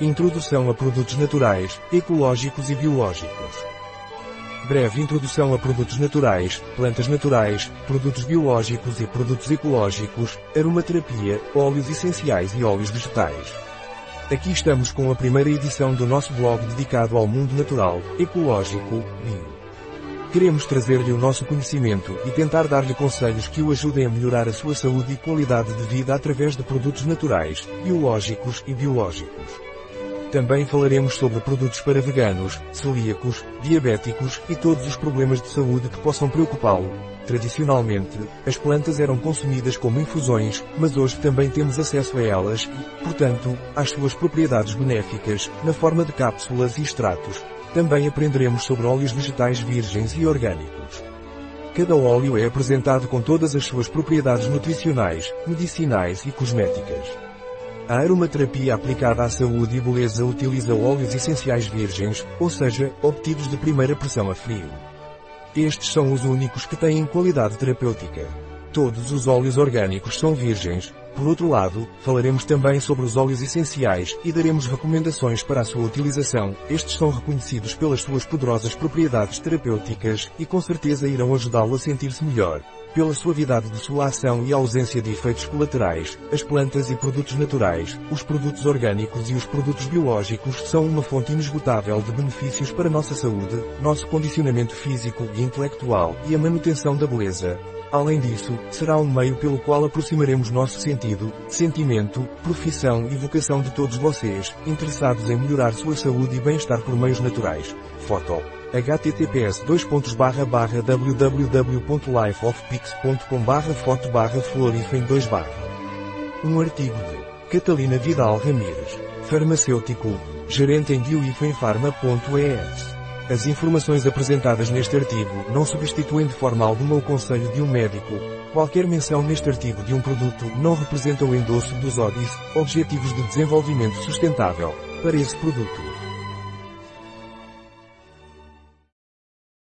Introdução a produtos naturais, ecológicos e biológicos. Breve introdução a produtos naturais, plantas naturais, produtos biológicos e produtos ecológicos, aromaterapia, óleos essenciais e óleos vegetais. Aqui estamos com a primeira edição do nosso blog dedicado ao mundo natural, ecológico, bio. Queremos trazer-lhe o nosso conhecimento e tentar dar-lhe conselhos que o ajudem a melhorar a sua saúde e qualidade de vida através de produtos naturais, biológicos e biológicos. Também falaremos sobre produtos para veganos, celíacos, diabéticos e todos os problemas de saúde que possam preocupá-lo. Tradicionalmente, as plantas eram consumidas como infusões, mas hoje também temos acesso a elas e, portanto, às suas propriedades benéficas, na forma de cápsulas e extratos. Também aprenderemos sobre óleos vegetais virgens e orgânicos. Cada óleo é apresentado com todas as suas propriedades nutricionais, medicinais e cosméticas. A aromaterapia aplicada à saúde e beleza utiliza óleos essenciais virgens, ou seja, obtidos de primeira pressão a frio. Estes são os únicos que têm qualidade terapêutica. Todos os óleos orgânicos são virgens. Por outro lado, falaremos também sobre os óleos essenciais e daremos recomendações para a sua utilização. Estes são reconhecidos pelas suas poderosas propriedades terapêuticas e com certeza irão ajudá-lo a sentir-se melhor. Pela suavidade de sua ação e ausência de efeitos colaterais, as plantas e produtos naturais, os produtos orgânicos e os produtos biológicos são uma fonte inesgotável de benefícios para nossa saúde, nosso condicionamento físico e intelectual e a manutenção da beleza. Além disso, será um meio pelo qual aproximaremos nosso sentido, sentimento, profissão e vocação de todos vocês, interessados em melhorar sua saúde e bem-estar por meios naturais. Foto https www.lifeofpix.com foto barra florifem 2 Um artigo de Catalina Vidal Ramírez, farmacêutico, gerente em bioifenfarma.es. As informações apresentadas neste artigo não substituem de forma alguma o conselho de um médico. Qualquer menção neste artigo de um produto não representa o endosso dos ODIs, Objetivos de Desenvolvimento Sustentável, para esse produto.